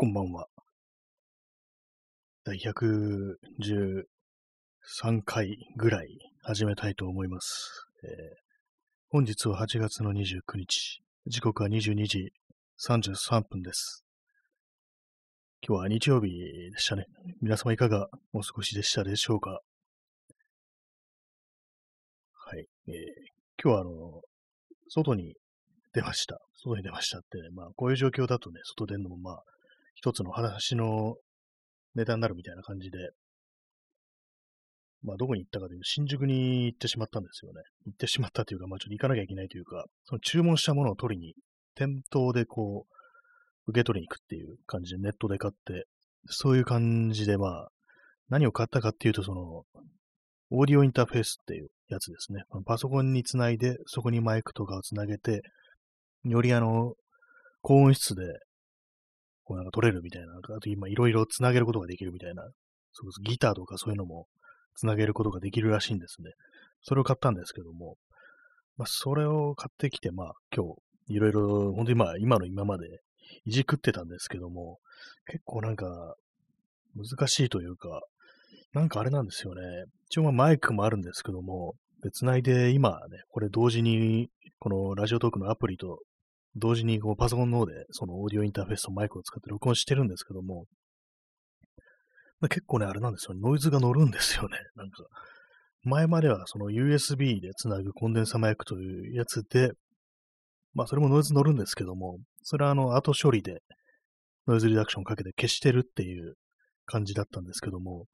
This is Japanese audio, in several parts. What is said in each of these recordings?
こんばんは。第113回ぐらい始めたいと思います。えー、本日は8月の29日。時刻は22時33分です。今日は日曜日でしたね。皆様いかがお過ごしでしたでしょうか？はい。えー、今日はあの、外に出ました。外に出ましたってね、まあこういう状況だとね、外出るのもまあ一つの話のネタになるみたいな感じで、まあ、どこに行ったかというと、新宿に行ってしまったんですよね。行ってしまったというか、まあ、ちょっと行かなきゃいけないというか、その注文したものを取りに、店頭でこう、受け取りに行くっていう感じでネットで買って、そういう感じで、まあ、何を買ったかっていうと、その、オーディオインターフェースっていうやつですね。パソコンにつないで、そこにマイクとかをつなげて、よりあの、高音質でこうなんか取れるみたいな、あと今いろいろつなげることができるみたいな、そうギターとかそういうのもつなげることができるらしいんですね。それを買ったんですけども、まあ、それを買ってきて、まあ、今日、いろいろ、本当にまあ、今の今までいじくってたんですけども、結構なんか、難しいというか、なんかあれなんですよね。一応まあマイクもあるんですけども、で、繋いで今ね、これ同時に、このラジオトークのアプリと同時にこうパソコンの方でそのオーディオインターフェースとマイクを使って録音してるんですけども、まあ、結構ね、あれなんですよ。ノイズが乗るんですよね。なんか、前まではその USB でつなぐコンデンサマイクというやつで、まあそれもノイズ乗るんですけども、それはあの後処理でノイズリダクションかけて消してるっていう感じだったんですけども、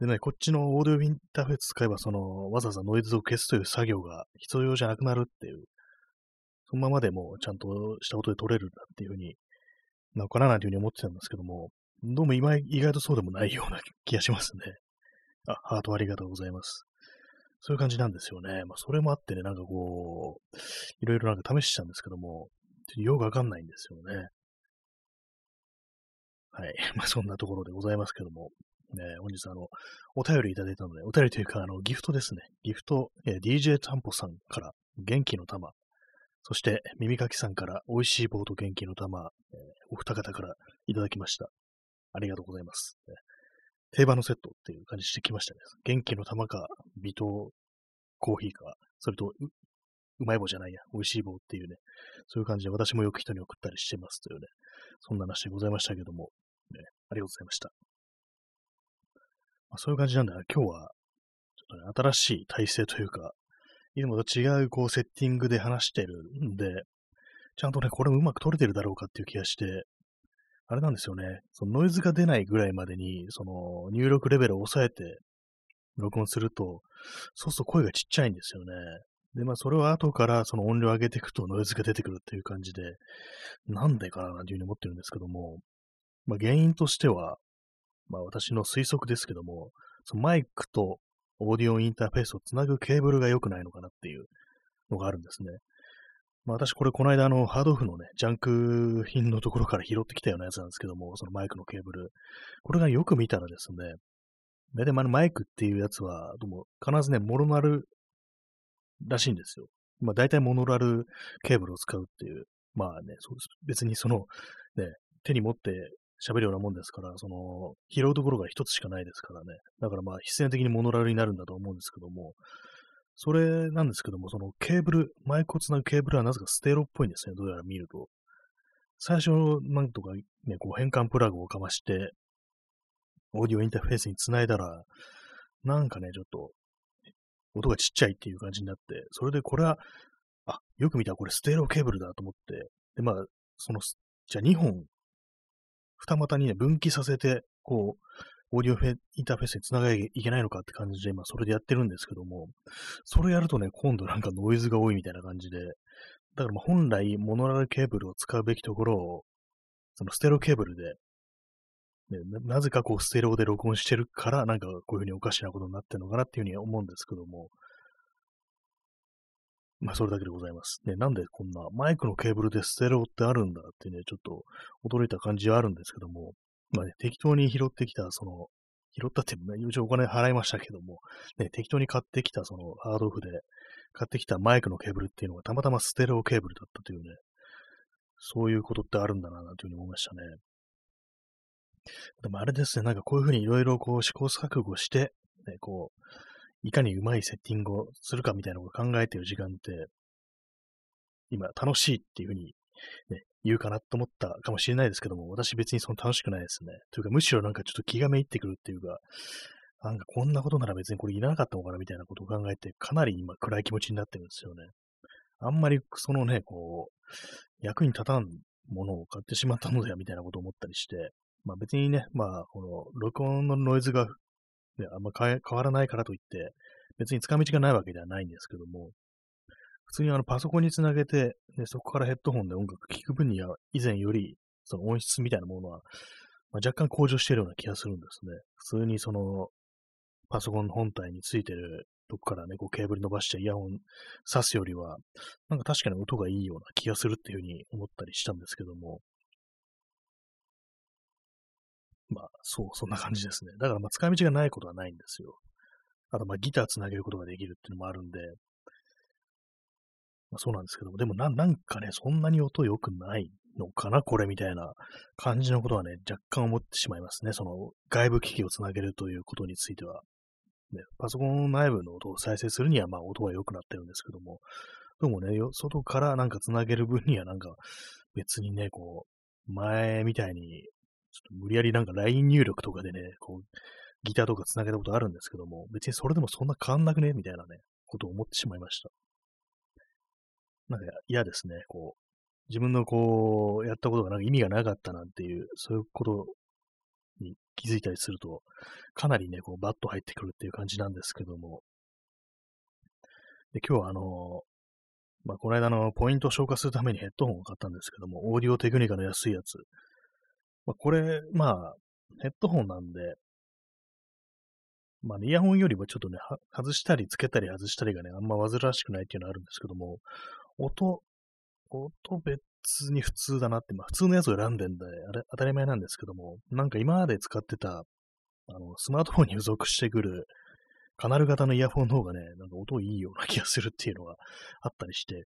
でね、こっちのオーディオインターフェース使えば、その、わざわざノイズを消すという作業が必要じゃなくなるっていうそのままでもちゃんとした音で撮れるんだっていうふうになのかななんていうふうに思ってたんですけども、どうも今意外とそうでもないような気がしますね。あ、ハートありがとうございます。そういう感じなんですよね。まあ、それもあってね、なんかこう、いろいろなんか試したんですけども、よくわかんないんですよね。はい。まあ、そんなところでございますけども、ね、本日あの、お便りいただいたので、お便りというか、あの、ギフトですね。ギフト、え DJ タンポさんから元気の玉そして、耳かきさんから美味しい棒と元気の玉、えー、お二方からいただきました。ありがとうございます。え定番のセットっていう感じしてきましたね。元気の玉か、微糖コーヒーか、それとう、うまい棒じゃないや、美味しい棒っていうね、そういう感じで私もよく人に送ったりしてますというね、そんな話でございましたけども、ね、ありがとうございました。まあ、そういう感じなんだな、今日は、ちょっとね、新しい体制というか、いつもと違うこうセッティングで話してるんで、ちゃんとね、これもうまく撮れてるだろうかっていう気がして、あれなんですよね、そのノイズが出ないぐらいまでに、その入力レベルを抑えて録音すると、そうすると声がちっちゃいんですよね。で、まあ、それを後からその音量上げていくとノイズが出てくるっていう感じで、なんでかななんていうふうに思ってるんですけども、まあ、原因としては、まあ、私の推測ですけども、そのマイクとオーディオインターフェースをつなぐケーブルが良くないのかなっていうのがあるんですね。まあ、私これこの間あのハードオフのね、ジャンク品のところから拾ってきたようなやつなんですけども、そのマイクのケーブル。これがよく見たらですね、大体マイクっていうやつは、どうも必ずね、モノラルらしいんですよ。まあ大体モノラルケーブルを使うっていう。まあね、別にその、ね、手に持って喋るようなもんですから、その、拾うところが一つしかないですからね。だからまあ、必然的にモノラルになるんだと思うんですけども、それなんですけども、そのケーブル、マイクをつなぐケーブルはなぜかステロっぽいんですね、どうやら見ると。最初、なんとかね、こう変換プラグをかまして、オーディオインターフェースにつないだら、なんかね、ちょっと、音がちっちゃいっていう感じになって、それでこれは、あ、よく見たらこれステレオケーブルだと思って、で、まあ、その、じゃあ2本二股にね、分岐させて、こう、オーディオフェインターフェースにつながなきゃいけないのかって感じで、今それでやってるんですけども、それやるとね、今度なんかノイズが多いみたいな感じで、だからまあ本来モノラルケーブルを使うべきところを、そのステレオケーブルで、ね、なぜかこうステレオで録音してるから、なんかこういうふうにおかしなことになってるのかなっていうふうに思うんですけども、まあ、それだけでございます。ね、なんでこんなマイクのケーブルでステレオってあるんだってね、ちょっと驚いた感じはあるんですけども、まあね、適当に拾ってきた、その、拾ったって、ね、一応お金払いましたけども、ね、適当に買ってきた、その、ハードオフで買ってきたマイクのケーブルっていうのがたまたまステレオケーブルだったというね、そういうことってあるんだな、というふうに思いましたね。でもあれですね、なんかこういうふうにいろいろこう試行錯誤して、ね、こう、いかにうまいセッティングをするかみたいなのを考えている時間って、今楽しいっていうふうに、ね、言うかなと思ったかもしれないですけども、私別にその楽しくないですね。というかむしろなんかちょっと気がめいってくるっていうか、なんかこんなことなら別にこれいらなかったのかなみたいなことを考えて、かなり今暗い気持ちになってるんですよね。あんまりそのね、こう、役に立たんものを買ってしまったのではみたいなことを思ったりして、まあ別にね、まあこの録音のノイズが、ね、あんま変わらないからといって、別に使い道がないわけではないんですけども、普通にあのパソコンにつなげて、ね、そこからヘッドホンで音楽聴く分には以前よりその音質みたいなものは、まあ、若干向上しているような気がするんですね。普通にそのパソコン本体についてるとこからね、こうケーブル伸ばしてイヤホン挿すよりは、なんか確かに音がいいような気がするっていうふうに思ったりしたんですけども、まあ、そう、そんな感じですね。だからまあ使い道がないことはないんですよ。あとまあギターつなげることができるっていうのもあるんで、まあ、そうなんですけども、でもななんかね、そんなに音良くないのかな、これみたいな感じのことはね、若干思ってしまいますね。その外部機器をつなげるということについては。ね、パソコン内部の音を再生するには、まあ音は良くなってるんですけども、でもね、外からなんか繋げる分にはなんか別にね、こう、前みたいに、ちょっと無理やりなんか LINE 入力とかでね、こう、ギターとか繋げたことあるんですけども、別にそれでもそんな変わんなくねみたいなね、ことを思ってしまいました。なんか嫌ですね、こう、自分のこう、やったことがなんか意味がなかったなんていう、そういうことに気づいたりすると、かなりね、こう、バッと入ってくるっていう感じなんですけども。で、今日はあの、まあ、この間のポイントを消化するためにヘッドホンを買ったんですけども、オーディオテクニカの安いやつ。まあ、これ、まあ、ヘッドホンなんで、まあ、ね、イヤホンよりもちょっとね、外したりつけたり外したりがね、あんま煩わしくないっていうのはあるんですけども、音、音別に普通だなって、まあ普通のやつを選んでんで、あれ当たり前なんですけども、なんか今まで使ってた、あの、スマートフォンに付属してくる、カナル型のイヤホンの方がね、なんか音いいような気がするっていうのがあったりして、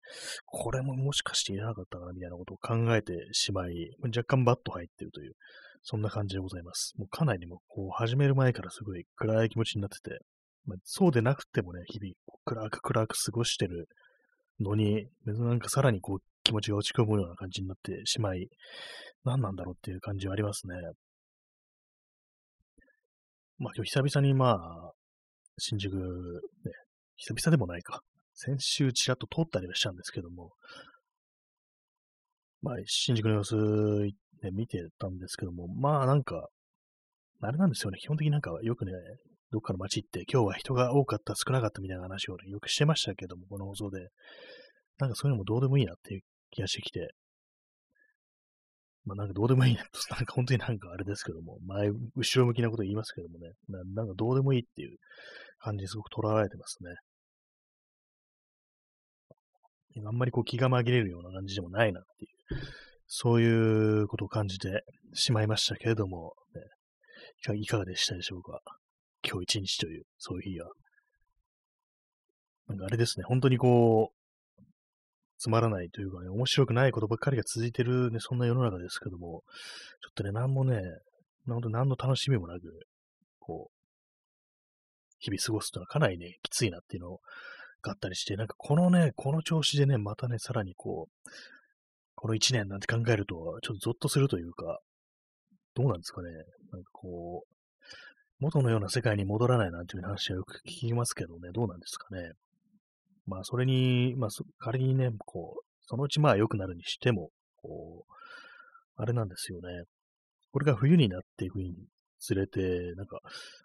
これももしかしていらなかったかなみたいなことを考えてしまい、若干バッと入ってるという、そんな感じでございます。もうかなりもこう始める前からすごい暗い気持ちになってて、まあ、そうでなくてもね、日々暗く暗く過ごしてるのに、なんかさらにこう気持ちが落ち込むような感じになってしまい、何なんだろうっていう感じはありますね。まあ今日久々にまあ、新宿、ね、久々でもないか。先週ちらっと通ったりはしたんですけども、まあ新宿の様子、ね、見てたんですけども、まあなんか、あれなんですよね。基本的になんかよくね、どっかの街行って、今日は人が多かった、少なかったみたいな話を、ね、よくしてましたけども、この放送で。なんかそういうのもどうでもいいなっていう気がしてきて、まあなんかどうでもいいなと、なんか本当になんかあれですけども、前、後ろ向きなこと言いますけどもね、ななんかどうでもいいっていう感じにすごく捉えられてますね。あんまりこう気が紛れるような感じでもないなっていう、そういうことを感じてしまいましたけれども、ね、いかがでしたでしょうか？今日一日という、そういう日は。なんかあれですね、本当にこう、つまらないというかね、面白くないことばっかりが続いてるね、そんな世の中ですけども、ちょっとね、なんもね、なんと何の楽しみもなく、こう、日々過ごすというのはかなりね、きついなっていうのがあったりして、なんかこのね、この調子でね、またね、さらにこう、この一年なんて考えると、ちょっとゾッとするというか、どうなんですかね、なんかこう、元のような世界に戻らないなんていう話はよく聞きますけどね、どうなんですかね。まあ、それに、まあ、仮にね、こう、そのうちまあ良くなるにしても、こう、あれなんですよね。これが冬になっていくにつれて、なんか、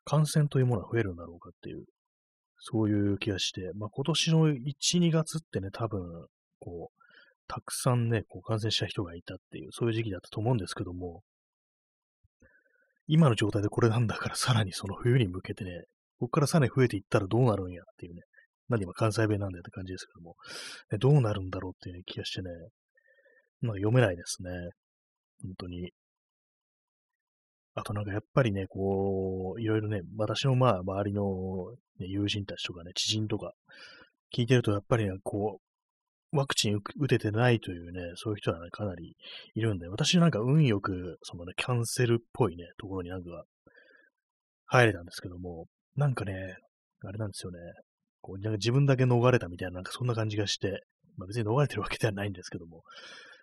感染というものは増えるんだろうかっていう、そういう気がして、まあ今年の1、2月ってね、多分、こう、たくさんね、こう感染した人がいたっていう、そういう時期だったと思うんですけども、今の状態でこれなんだからさらにその冬に向けてね、ここからさらに増えていったらどうなるんやっていうね、何今関西弁なんだよって感じですけども、ね、どうなるんだろうっていう気がしてね、なんか読めないですね。本当に。あとなんかやっぱりね、こう、いろいろね、私のまあ周りの、ね、友人たちとかね、知人とか聞いてるとやっぱりね、こう、ワクチン打ててないというね、そういう人はね、かなりいるんで、私なんか運よく、そのね、キャンセルっぽいね、ところになんか入れたんですけども、なんかね、あれなんですよね、こうなんか自分だけ逃れたみたいな、なんかそんな感じがして、まあ別に逃れてるわけではないんですけども、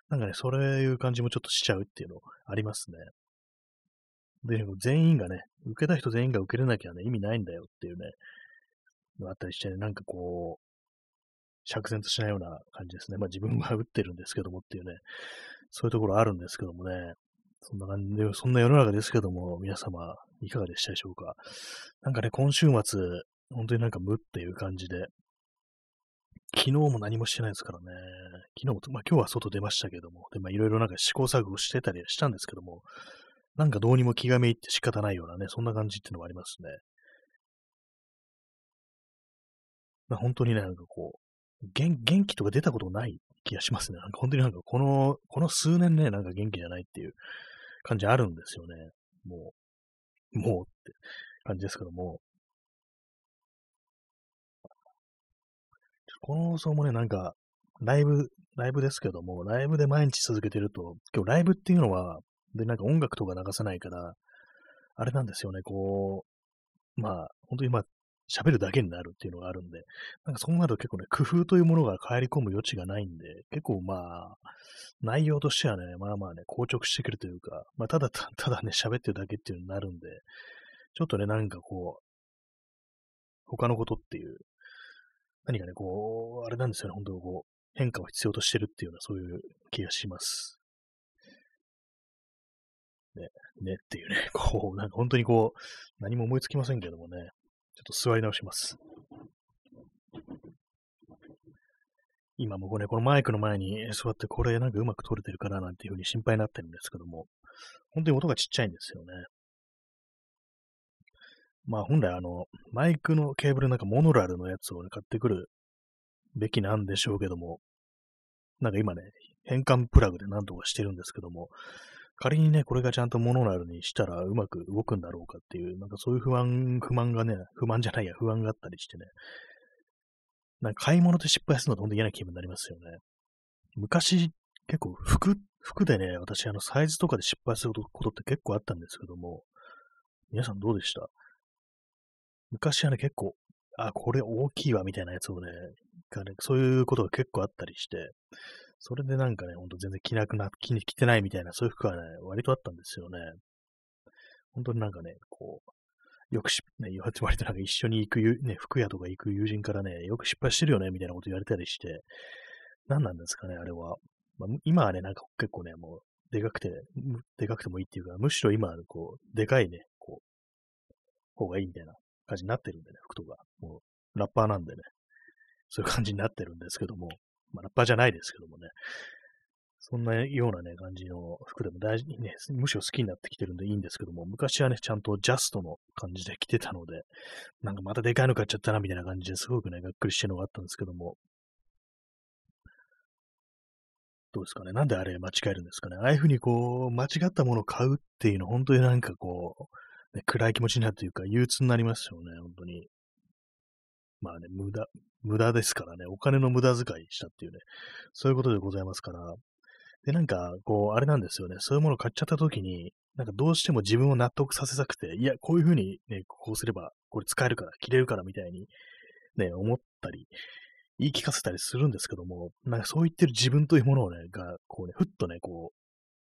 なんかね、そういう感じもちょっとしちゃうっていうのありますね。で、全員がね、受けた人全員が受けれなきゃね、意味ないんだよっていうね、あったりして、ね、なんかこう、釈然としないような感じですね。まあ自分は打ってるんですけどもっていうね、そういうところあるんですけどもね、そんな感じで、そんな世の中ですけども、皆様、いかがでしたでしょうか。なんかね、今週末、本当になんか無っていう感じで、昨日も何もしてないですからね。昨日も、まあ今日は外出ましたけども、で、まあいろいろなんか試行錯誤してたりしたんですけども、なんかどうにも気がめいって仕方ないようなね、そんな感じっていうのもありますね。まあ本当にね、なんかこう、元元気とか出たことない気がしますね。なんか本当になんかこの、この数年ね、なんか元気じゃないっていう感じあるんですよね。もう、もうって感じですけども。この放送もね、なんか、ライブ、ライブですけども、ライブで毎日続けてると、今日ライブっていうのは、で、なんか音楽とか流さないから、あれなんですよね、こう、まあ、本当にまあ、喋るだけになるっていうのがあるんで、なんかそうなると結構ね、工夫というものが入り込む余地がないんで、結構まあ、内容としてはね、まあまあね、硬直してくるというか、まあただただね、喋ってるだけっていうのになるんで、ちょっとね、なんかこう、他のことっていう、何かね、こう、あれなんですよね、本当にこう、変化を必要としてるっていうような、そういう気がします。ね、ねっていうね、こう、なんか本当にこう、何も思いつきませんけどもね、ちょっと座り直します。今もこれ、このマイクの前に座って、これなんかうまく撮れてるかななんていうふうに心配になってるんですけども、本当に音がちっちゃいんですよね。まあ本来あの、マイクのケーブルなんかモノラルのやつをね、買ってくるべきなんでしょうけども、なんか今ね、変換プラグで何とかしてるんですけども、仮にね、これがちゃんとモノラルにしたらうまく動くんだろうかっていう、なんかそういう不安、不満がね、不満じゃないや、不安があったりしてね、なんか買い物で失敗するのと本当に嫌な気分になりますよね。昔、結構服、服でね、私あのサイズとかで失敗することって結構あったんですけども、皆さんどうでした？昔はね、結構、あ、これ大きいわみたいなやつをね、ねそういうことが結構あったりして、それでなんかね、ほんと全然着なくな、着に着てないみたいな、そういう服はね、割とあったんですよね。本当になんかね、こう、よくし、ね、割となんか一緒に行く、ね、服屋とか行く友人からね、よく失敗してるよね、みたいなこと言われたりして、何なんですかね、あれは。まあ、今はね、なんか結構ね、もう、でかくて、でかくてもいいっていうか、むしろ今、こう、でかいね、こう、方がいいみたいな感じになってるんでね、服とか。もう、ラッパーなんでね、そういう感じになってるんですけども、まあ、ラッパーじゃないですけどもね、そんなようなね、感じの服でも大事にね、むしろ好きになってきてるんでいいんですけども、昔はね、ちゃんとジャストの感じで着てたので、なんかまたでかいの買っちゃったな、みたいな感じですごくね、がっくりしてるのがあったんですけども、どうですかね？なんであれ間違えるんですかね？ああいうふうにこう、間違ったものを買うっていうの、本当になんかこう、ね、暗い気持ちになるというか、憂鬱になりますよね、本当に。まあね、無駄、無駄ですからね、お金の無駄遣いしたっていうね、そういうことでございますから。で、なんか、こう、あれなんですよね、そういうものを買っちゃった時に、なんかどうしても自分を納得させたくて、いや、こういうふうにね、こうすれば、これ使えるから、着れるからみたいに、ね、思ったり、言い聞かせたりするんですけども、なんかそう言ってる自分というものをね、が、こうね、ふっとね、こう、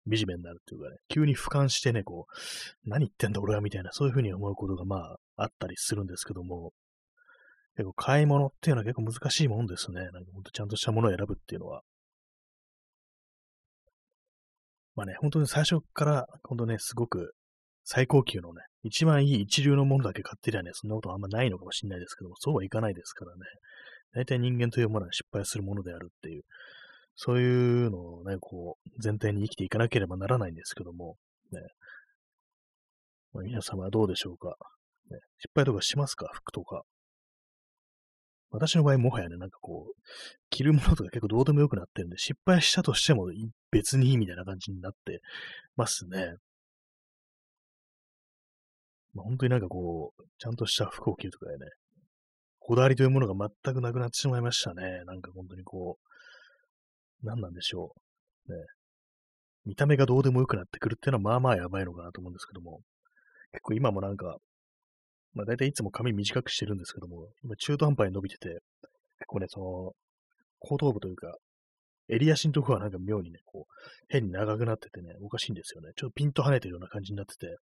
惨めになるっていうかね、急に俯瞰してね、こう、何言ってんだ俺はみたいな、そういうふうに思うことがまあ、あったりするんですけども、結構買い物っていうのは結構難しいもんですね。なんかほんとちゃんとしたものを選ぶっていうのは。まあね、本当に最初から、本当ね、すごく最高級のね、一番いい一流のものだけ買ってりゃね、そんなことあんまないのかもしれないですけども、そうはいかないですからね。大体人間というものは失敗するものであるっていう、そういうのをね、こう、前提に生きていかなければならないんですけども、ね。まあ、皆様はどうでしょうか、ね。失敗とかしますか？服とか。私の場合もはやね、なんかこう、着るものとか結構どうでもよくなってるんで、失敗したとしても別にいいみたいな感じになってますね。まあ、本当になんかこう、ちゃんとした服を着るとかでね、こだわりというものが全くなくなってしまいましたね。なんか本当にこう、何なんでしょう。ね。見た目がどうでもよくなってくるっていうのはまあまあやばいのかなと思うんですけども、結構今もなんか、まあ大体いつも髪短くしてるんですけども、今中途半端に伸びてて、結構ね、その、後頭部というか、襟足のとこはなんか妙にね、こう、変に長くなっててね、おかしいんですよね。ちょっとピンと跳ねてるような感じになってて、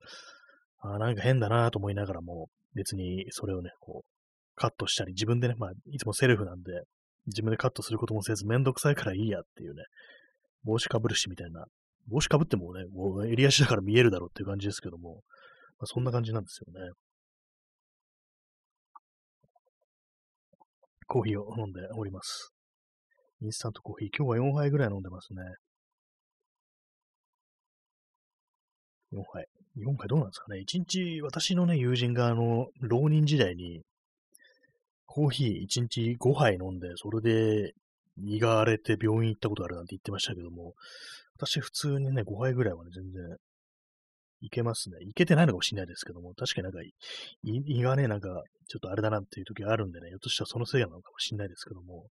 ああ、なんか変だなと思いながらも、別にそれをね、こう、カットしたり、自分でね、まあ、いつもセルフなんで、自分でカットすることもせず、めんどくさいからいいやっていうね、帽子かぶるしみたいな、帽子かぶってもね、もう襟足だから見えるだろうっていう感じですけども、まあ、そんな感じなんですよね。コーヒーを飲んでおります。インスタントコーヒー、今日は4杯ぐらい飲んでますね。4杯。4杯どうなんですかね。1日、私のね、友人が、あの、浪人時代に、コーヒー1日5杯飲んで、それで胃が荒れて病院行ったことあるなんて言ってましたけども、私普通にね、5杯ぐらいはね、全然いけますね。いけてないのかもしれないですけども、確かになんか胃がね、なんかちょっとあれだなっていう時あるんでね、ひょっとしたらそのせいなのかもしれないですけども、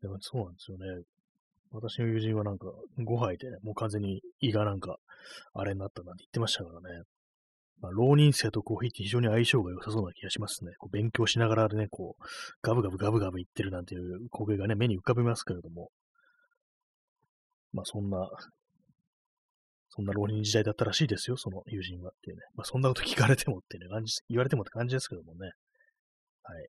でもそうなんですよね。私の友人はなんか5杯で、ね、もう完全に胃がなんかあれになったなんて言ってましたからね。まあ、浪人生とコーヒーって非常に相性が良さそうな気がしますね。こう勉強しながらね、こう、ガブガブガブガブ言ってるなんていう光景がね、目に浮かびますけれども、まあそんな、そんな浪人時代だったらしいですよ、その友人はっていうね。まあそんなこと聞かれてもってね、感じ、言われてもって感じですけどもね。はい。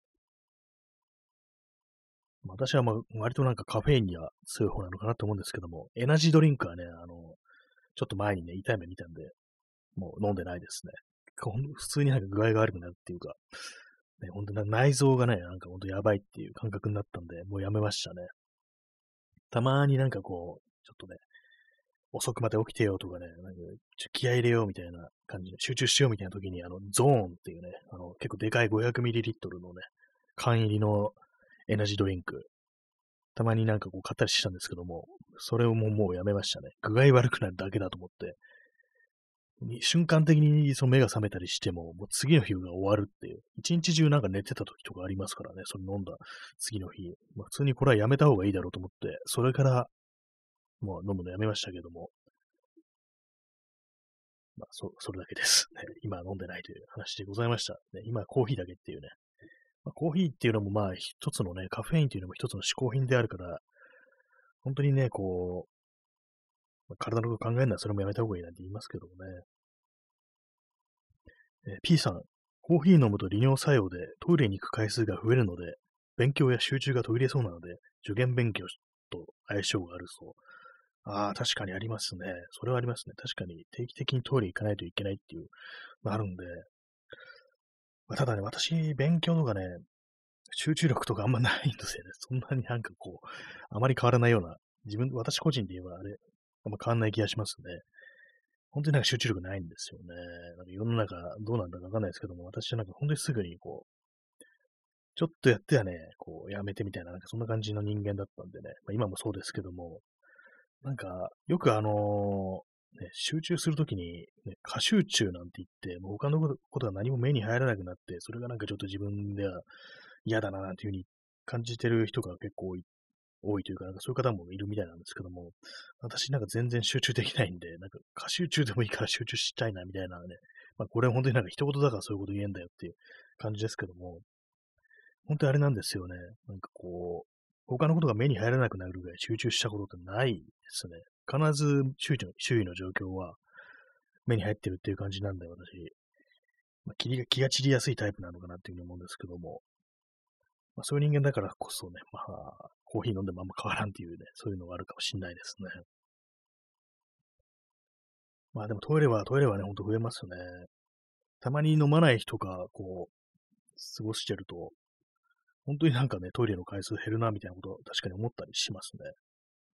私はまあ割となんかカフェインには強い方なのかなと思うんですけども、エナジードリンクはね、あの、ちょっと前にね、痛い目見たんで、もう飲んでないですね。普通になんか具合が悪くなるっていうか、ね、本当に内臓がね、なんか本当やばいっていう感覚になったんで、もうやめましたね。たまになんかこう、ちょっとね、遅くまで起きてよとかね、なんか気合入れようみたいな感じで、集中しようみたいな時に、あの、ゾーンっていうね、あの、結構でかい 500ml のね、缶入りのエナジードリンク、たまになんかこう買ったりしたんですけども、それをもうもうやめましたね。具合悪くなるだけだと思って、瞬間的にその目が覚めたりしても、もう次の日が終わるっていう。一日中なんか寝てた時とかありますからね、それ飲んだ次の日。まあ、普通にこれはやめた方がいいだろうと思って、それからもう飲むのやめましたけども。まあ、そ、それだけです。ね、今飲んでないという話でございました。ね、今コーヒーだけっていうね。まあ、コーヒーっていうのもまあ一つのね、カフェインっていうのも一つの嗜好品であるから、本当にね、こう、まあ、体のこと考えるのはそれもやめた方がいいなんて言いますけどもね。えー、P さん、コーヒー飲むと利尿作用でトイレに行く回数が増えるので、勉強や集中が途切れそうなので、受験勉強と相性があるそう。ああ、確かにありますね。それはありますね。確かに定期的にトイレ行かないといけないっていうあるんで、まあ、ただね、私、勉強とかね、集中力とかあんまないんですよね。そんなになんかこう、あまり変わらないような、自分、私個人で言えばあれ、あんま変わんない気がしますね。本当になんか集中力ないんですよね。なんか世の中どうなんだかわかんないですけども、私はなんか本当にすぐにこう、ちょっとやってはね、こう、やめてみたいな、なんかそんな感じの人間だったんでね、まあ、今もそうですけども、なんか、よくあのー、ね、集中するときに、ね、過集中なんて言って、もう他のことが何も目に入らなくなって、それがなんかちょっと自分では嫌だななんていうふうに感じてる人が結構い多いというか、なんかそういう方もいるみたいなんですけども、私なんか全然集中できないんで、なんか過集中でもいいから集中したいなみたいなね、まあこれ本当になんか一言だからそういうこと言えんだよっていう感じですけども、本当にあれなんですよね。なんかこう、他のことが目に入らなくなるぐらい集中したことってないですね。必ず周囲の周囲の状況は目に入ってるっていう感じなんで、私、まあ、気が気が散りやすいタイプなのかなっていうふうに思うんですけども、まあ、そういう人間だからこそね、まあ、コーヒー飲んでもあんま変わらんっていうね、そういうのがあるかもしれないですね。まあでもトイレは、トイレはね、ほんと増えますね。たまに飲まない人が、こう、過ごしてると、本当になんかね、トイレの回数減るな、みたいなことは確かに思ったりしますね。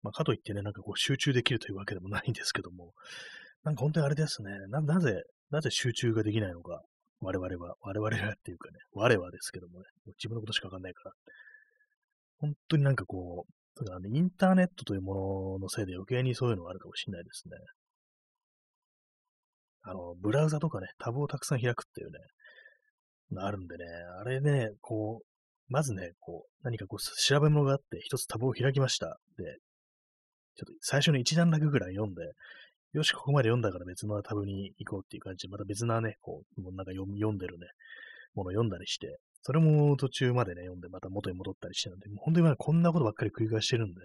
まあ、かといってね、なんかこう集中できるというわけでもないんですけども、なんか本当にあれですね、な、なぜ、なぜ集中ができないのか、我々は、我々はっていうかね、我はですけどもね、自分のことしかわかんないから、本当になんかこう、だからね、インターネットというもののせいで余計にそういうのがあるかもしれないですね。あの、ブラウザとかね、タブをたくさん開くっていうね、あるんでね、あれね、こう、まずね、こう、何かこう、調べ物があって、一つタブを開きました。で、ちょっと最初の一段落ぐらい読んで、よし、ここまで読んだから別のタブに行こうっていう感じで、また別なね、こう、もうなんか読んでるね、ものを読んだりして、それも途中までね、読んでまた元に戻ったりしてるんで、もう本当にまあこんなことばっかり繰り返してるんで、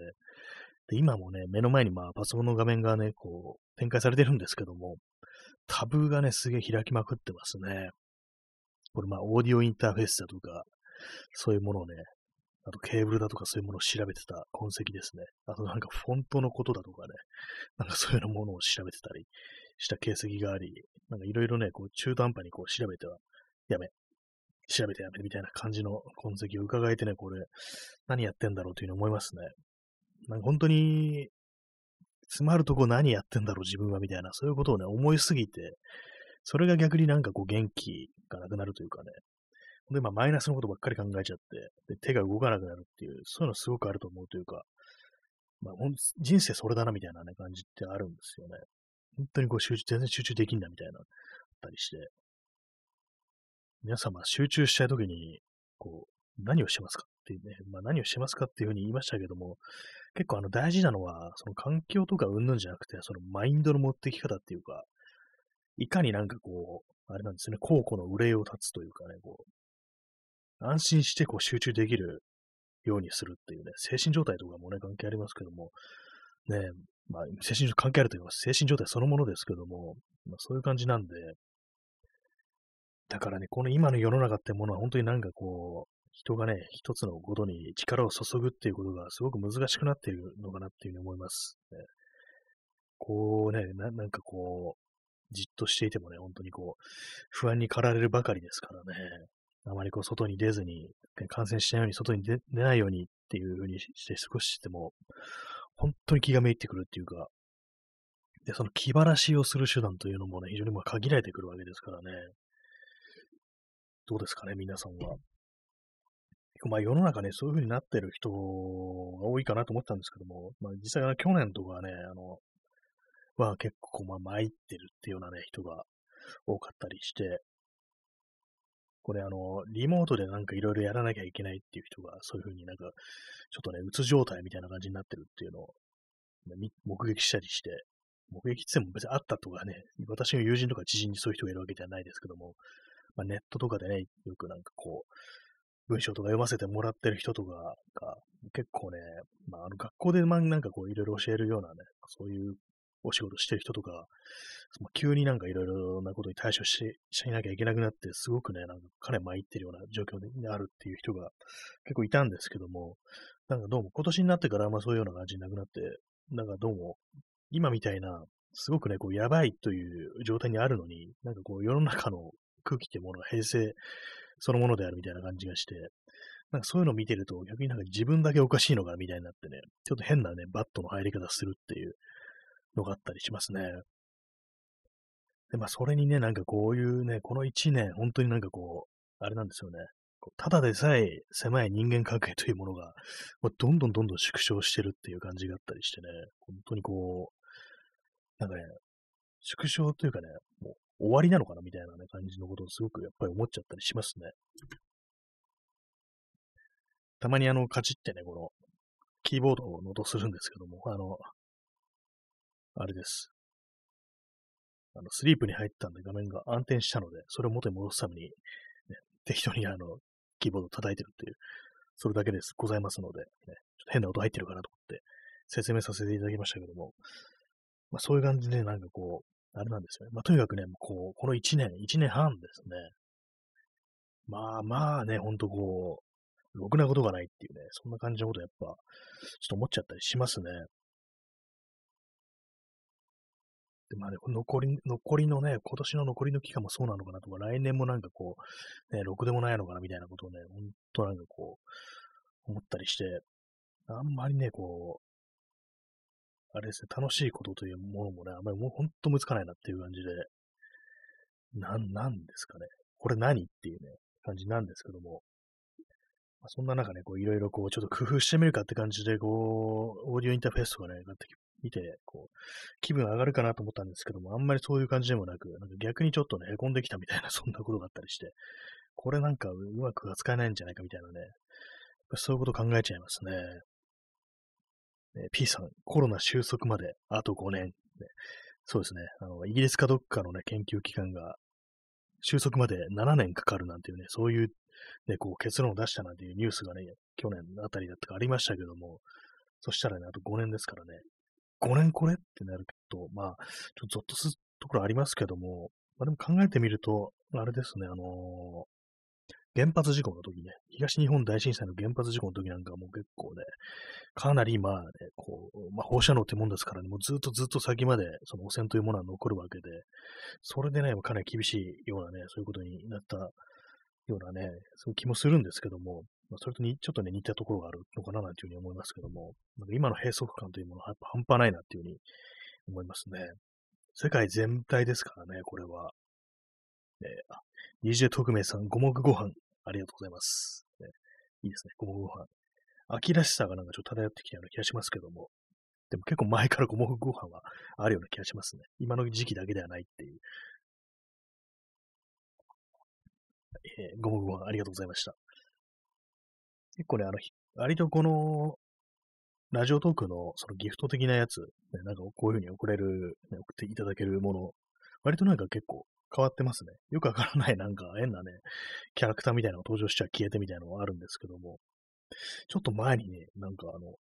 で今もね、目の前にまあパソコンの画面がね、こう、展開されてるんですけども、タブがね、すげえ開きまくってますね。これまあ、オーディオインターフェースだとか、そういうものをね、あとケーブルだとかそういうものを調べてた痕跡ですね。あとなんかフォントのことだとかね、なんかそういうようなものを調べてたりした形跡があり、なんかいろいろね、こう中途半端にこう調べては、やめ、調べてやめみたいな感じの痕跡を伺えてね、これ、何やってんだろうというふうに思いますね。なんか本当に、詰まるとこ何やってんだろう自分はみたいな、そういうことをね、思いすぎて、それが逆になんかこう元気がなくなるというかね、で、まあ、マイナスのことばっかり考えちゃって、で手が動かなくなるっていう、そういうのすごくあると思うというか、まあ、人生それだなみたいなね、感じってあるんですよね。本当にこう集中、全然集中できんだみたいな、あったりして。皆様、集中したいときに、こう、何をしてますかっていうね、まあ何をしてますかっていうふうに言いましたけども、結構あの大事なのは、その環境とかうんぬんじゃなくて、そのマインドの持ってき方っていうか、いかになんかこう、あれなんですね、高庫の憂いを立つというかね、こう、安心してこう集中できるようにするっていうね、精神状態とかもね、関係ありますけども、ね、まあ、精神状態関係あると言いうか、精神状態そのものですけども、まあ、そういう感じなんで、だからね、この今の世の中ってものは本当になんかこう、人がね、一つのことに力を注ぐっていうことがすごく難しくなっているのかなっていうふうに思います。ね、こうねな、なんかこう、じっとしていてもね、本当にこう、不安に駆られるばかりですからね。あまりこう外に出ずに、感染しないように、外に出ないようにっていうふうにして少ししても、本当に気がめいってくるっていうか、で、その気晴らしをする手段というのもね、非常にまあ限られてくるわけですからね。どうですかね、皆さんは。まあ世の中ね、そういう風になってる人が多いかなと思ったんですけども、まあ実際は去年とかね、あの、は結構まあ参ってるっていうようなね、人が多かったりして、これあの、リモートでなんかいろいろやらなきゃいけないっていう人が、そういう風になんか、ちょっとね、うつ状態みたいな感じになってるっていうのを、目撃したりして、目撃っても別にあったとかね、私の友人とか知人にそういう人がいるわけじゃないですけども、まあ、ネットとかでね、よくなんかこう、文章とか読ませてもらってる人とかが、結構ね、まあ、あの学校でまなんかこういろいろ教えるようなね、そういうお仕事してる人とか、その急になんかいろいろなことに対処ししなきゃいけなくなって、すごくね、なんか彼参ってるような状況にあるっていう人が結構いたんですけども、なんかどうも今年になってからあんまそういうような感じになくなって、なんかどうも今みたいな、すごくね、こうやばいという状態にあるのに、なんかこう世の中の空気っていうものが平成そのものであるみたいな感じがして、なんかそういうのを見てると逆になんか自分だけおかしいのかみたいになってね、ちょっと変なね、バットの入り方するっていうのがあったりしますね。で、まあ、それにね、なんかこういうね、この一年、本当になんかこう、あれなんですよね。ただでさえ狭い人間関係というものが、どんどんどんどん縮小してるっていう感じがあったりしてね、本当にこう、なんかね、縮小というかね、もう終わりなのかな？みたいなね、感じのことをすごくやっぱり思っちゃったりしますね。たまにあの、カチってね、この、キーボードの音するんですけども、あの、あれです。あの、スリープに入ったんで画面が暗転したので、それを元に戻すために、ね、適当にあの、キーボードを叩いてるっていう、それだけです。ございますので、ね、ちょっと変な音入ってるかなと思って説明させていただきましたけども、まあそういう感じでなんかこう、あれなんですよね。まあとにかくね、こう、この1年、1年半ですね。まあまあね、ほんとこう、ろくなことがないっていうね、そんな感じのことやっぱ、ちょっと思っちゃったりしますね。で、まあね、残り、残りのね、今年の残りの期間もそうなのかなとか、来年もなんかこう、ね、ろくでもないのかなみたいなことをね、ほんとなんかこう、思ったりして、あんまりね、こう、あれですね、楽しいことというものもね、あんまりもうほんと難かないなっていう感じで、なん、なんですかね。これ何っていうね、感じなんですけども、まあ、そんな中ね、こういろいろこう、ちょっと工夫してみるかって感じで、こう、オーディオインターフェースとかね、買って見て、こう、気分上がるかなと思ったんですけども、あんまりそういう感じでもなく、なんか逆にちょっとね、凹んできたみたいな、そんなことがあったりして、これなんかうまく扱えないんじゃないかみたいなね、そういうこと考えちゃいますね。え P さん、コロナ収束まであと5年。ね、そうですね。あの、イギリスかどっかのね、研究機関が、収束まで7年かかるなんていうね、そういう、ね、こう結論を出したなんていうニュースがね、去年あたりだったかありましたけども、そしたらね、あと5年ですからね、5年これってなると、まあ、ちょっとゾッとするところありますけども、まあでも考えてみると、あれですね、あのー、原発事故の時ね、東日本大震災の原発事故の時なんかもう結構ね、かなりまあね、こう、まあ放射能ってもんですからね、もうずっとずっと先までその汚染というものは残るわけで、それでね、かなり厳しいようなね、そういうことになったようなね、そういう気もするんですけども、まあ、それとにちょっとね、似たところがあるのかななんていうふうに思いますけども、なんか今の閉塞感というものはやっぱ半端ないなっていうふうに思いますね。世界全体ですからね、これは。えー、DJ 特命さん、五目ご飯、ありがとうございます。ね、いいですね、五目ご飯。秋らしさがなんかちょっと漂ってきたような気がしますけども、でも結構前から五目ご飯はあるような気がしますね。今の時期だけではないっていう。えー、ご目ご飯ありがとうございました。結構ね、あの、割とこの、ラジオトークのそのギフト的なやつ、ね、なんかこういう風に送れる、ね、送っていただけるもの、割となんか結構変わってますね。よくわからないなんか変なね、キャラクターみたいなの登場しちゃ消えてみたいなのがあるんですけども、ちょっと前にね、なんかあの、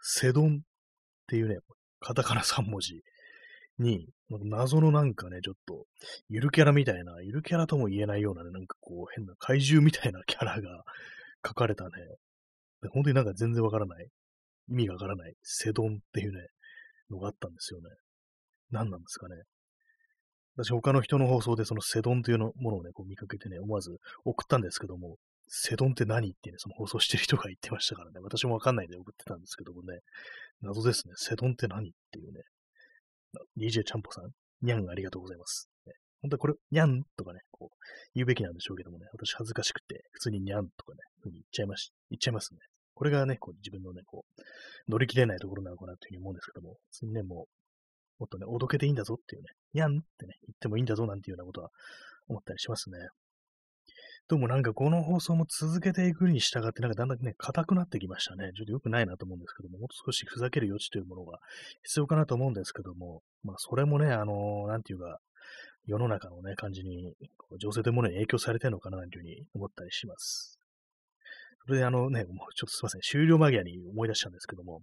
セドンっていうね、カタカナ3文字に、謎のなんかね、ちょっと、ゆるキャラみたいな、ゆるキャラとも言えないようなね、なんかこう変な怪獣みたいな キャラが書かれたね、本当になんか全然わからない、意味がわからない、セドンっていうね、のがあったんですよね。何なんですかね。私、他の人の放送でそのセドンというのものをね、こう見かけてね、思わず送ったんですけども、セドンって何ってね、その放送してる人が言ってましたからね、私もわかんないで送ってたんですけどもね、謎ですね。セドンって何っていうね。DJ ちゃんぽさん、にゃんありがとうございます。ね、本当はこれ、にゃんとかね、こう、言うべきなんでしょうけどもね、私恥ずかしくて、普通ににゃんとかね、ふうに言っちゃいまし、言っちゃいますね。これがね、こう自分のね、こう、乗り切れないところなのかなというふうに思うんですけども、普通にね、もう、もっとね、おどけていいんだぞっていうね、にゃんってね、言ってもいいんだぞなんていうようなことは思ったりしますね。どうもなんかこの放送も続けていくに従って、なんかだんだんね、硬くなってきましたね。ちょっと良くないなと思うんですけども、もっと少しふざける余地というものが必要かなと思うんですけども、まあそれもね、あのー、なんていうか、世の中のね、感じに、情勢というものに影響されてるのかな、というふうに思ったりします。それであのね、もうちょっとすいません、終了間際に思い出したんですけども、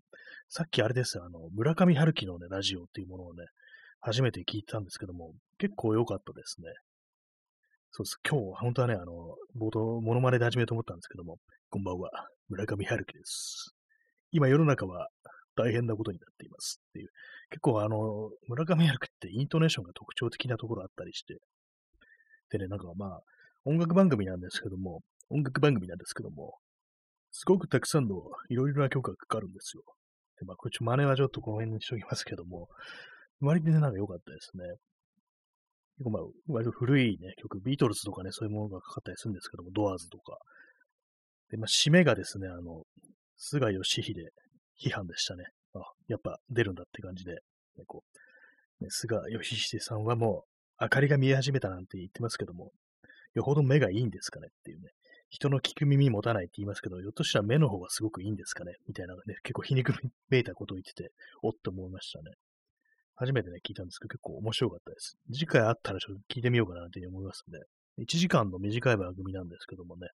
さっきあれですあの、村上春樹のね、ラジオっていうものをね、初めて聞いたんですけども、結構良かったですね。そうです。今日、本当はね、あの、冒頭、モノマネで始めようと思ったんですけども、こんばんは、村上春樹です。今、世の中は大変なことになっていますっていう、結構あの、村上春樹ってイントネーションが特徴的なところあったりして、でね、なんかまあ、音楽番組なんですけども、音楽番組なんですけども、すごくたくさんのいろいろな曲がかかるんですよ。で、まあ、これち真似はちょっとこの辺にしときますけども、割とね、なんか良かったですね。結構まあ、割と古いね、曲、ビートルズとかね、そういうものがかかったりするんですけども、ドアーズとか。で、まあ、締めがですね、あの、菅義偉批判でしたね。あ、やっぱ出るんだって感じで、ね、こう、ね、菅義偉さんはもう、明かりが見え始めたなんて言ってますけども、よほど目がいいんですかねっていうね。人の聞く耳持たないって言いますけど、ひょっとしたら目の方がすごくいいんですかね？みたいなね、結構皮肉めいたことを言ってて、おっと思いましたね。初めてね、聞いたんですけど、結構面白かったです。次回あったらちょっと聞いてみようかなと思いますんで、1時間の短い番組なんですけどもね、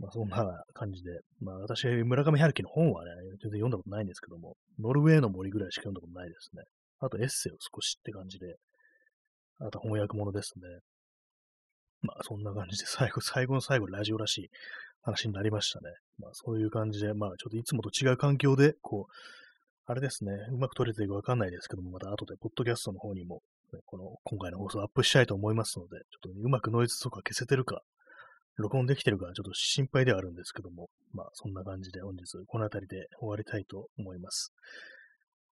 まあそんな感じで、まあ私、村上春樹の本はね、全然読んだことないんですけども、ノルウェーの森ぐらいしか読んだことないですね。あとエッセイを少しって感じで、あと翻訳物ですね。まあそんな感じで最後、最後の最後ラジオらしい話になりましたね。まあそういう感じで、まあちょっといつもと違う環境で、こう、あれですね、うまく撮れてるかわかんないですけども、また後でポッドキャストの方にも、ね、この今回の放送アップしたいと思いますので、ちょっと、ね、うまくノイズとか消せてるか、録音できてるか、ちょっと心配ではあるんですけども、まあそんな感じで本日この辺りで終わりたいと思います。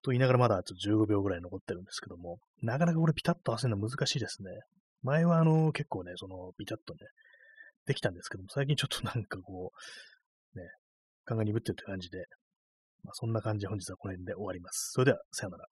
と言いながらまだちょっと15秒ぐらい残ってるんですけども、なかなかこれピタッと合わせるのは難しいですね。前はあの、結構ね、その、ビチャッとね、できたんですけども、最近ちょっとなんかこう、ね、勘が鈍ってるって感じで、まあ、そんな感じで本日はこの辺で終わります。それでは、さよなら。